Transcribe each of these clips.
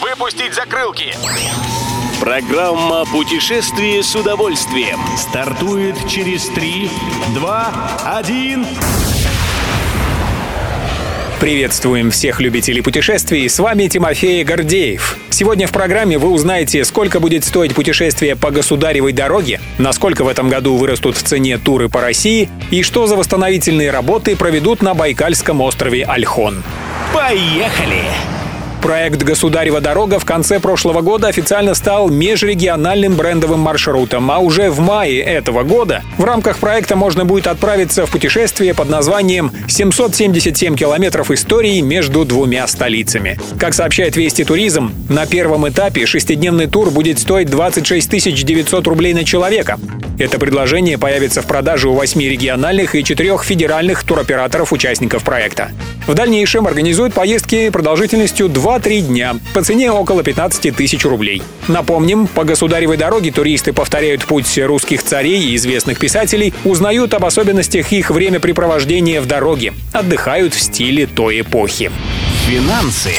Выпустить закрылки! Программа «Путешествие с удовольствием» стартует через 3, 2, 1... Приветствуем всех любителей путешествий, с вами Тимофей Гордеев. Сегодня в программе вы узнаете, сколько будет стоить путешествие по государевой дороге, насколько в этом году вырастут в цене туры по России и что за восстановительные работы проведут на Байкальском острове Альхон. Поехали! Проект «Государева дорога» в конце прошлого года официально стал межрегиональным брендовым маршрутом, а уже в мае этого года в рамках проекта можно будет отправиться в путешествие под названием «777 километров истории между двумя столицами». Как сообщает Вести Туризм, на первом этапе шестидневный тур будет стоить 26 900 рублей на человека. Это предложение появится в продаже у восьми региональных и четырех федеральных туроператоров-участников проекта. В дальнейшем организуют поездки продолжительностью 2-3 дня по цене около 15 тысяч рублей. Напомним, по государевой дороге туристы повторяют путь русских царей и известных писателей, узнают об особенностях их времяпрепровождения в дороге, отдыхают в стиле той эпохи. Финансы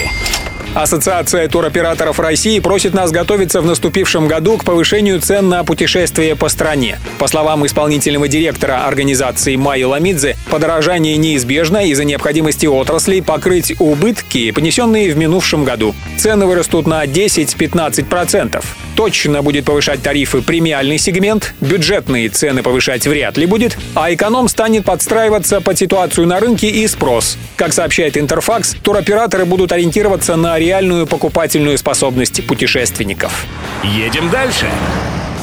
Ассоциация туроператоров России просит нас готовиться в наступившем году к повышению цен на путешествия по стране. По словам исполнительного директора организации Майи Ламидзе, подорожание неизбежно из-за необходимости отрасли покрыть убытки, понесенные в минувшем году. Цены вырастут на 10-15%. Точно будет повышать тарифы премиальный сегмент, бюджетные цены повышать вряд ли будет, а эконом станет подстраиваться под ситуацию на рынке и спрос. Как сообщает Интерфакс, туроператоры будут ориентироваться на реальную покупательную способность путешественников. Едем дальше.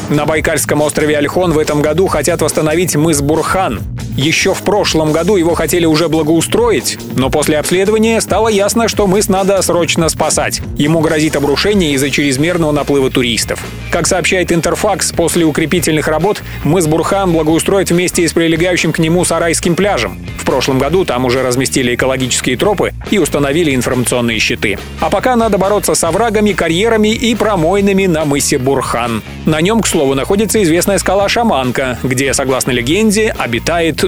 На Байкальском острове Альхон в этом году хотят восстановить мыс Бурхан. Еще в прошлом году его хотели уже благоустроить, но после обследования стало ясно, что мыс надо срочно спасать. Ему грозит обрушение из-за чрезмерного наплыва туристов. Как сообщает Интерфакс, после укрепительных работ мыс Бурхан благоустроит вместе с прилегающим к нему Сарайским пляжем. В прошлом году там уже разместили экологические тропы и установили информационные щиты. А пока надо бороться с оврагами, карьерами и промойнами на мысе Бурхан. На нем, к слову, находится известная скала Шаманка, где, согласно легенде, обитает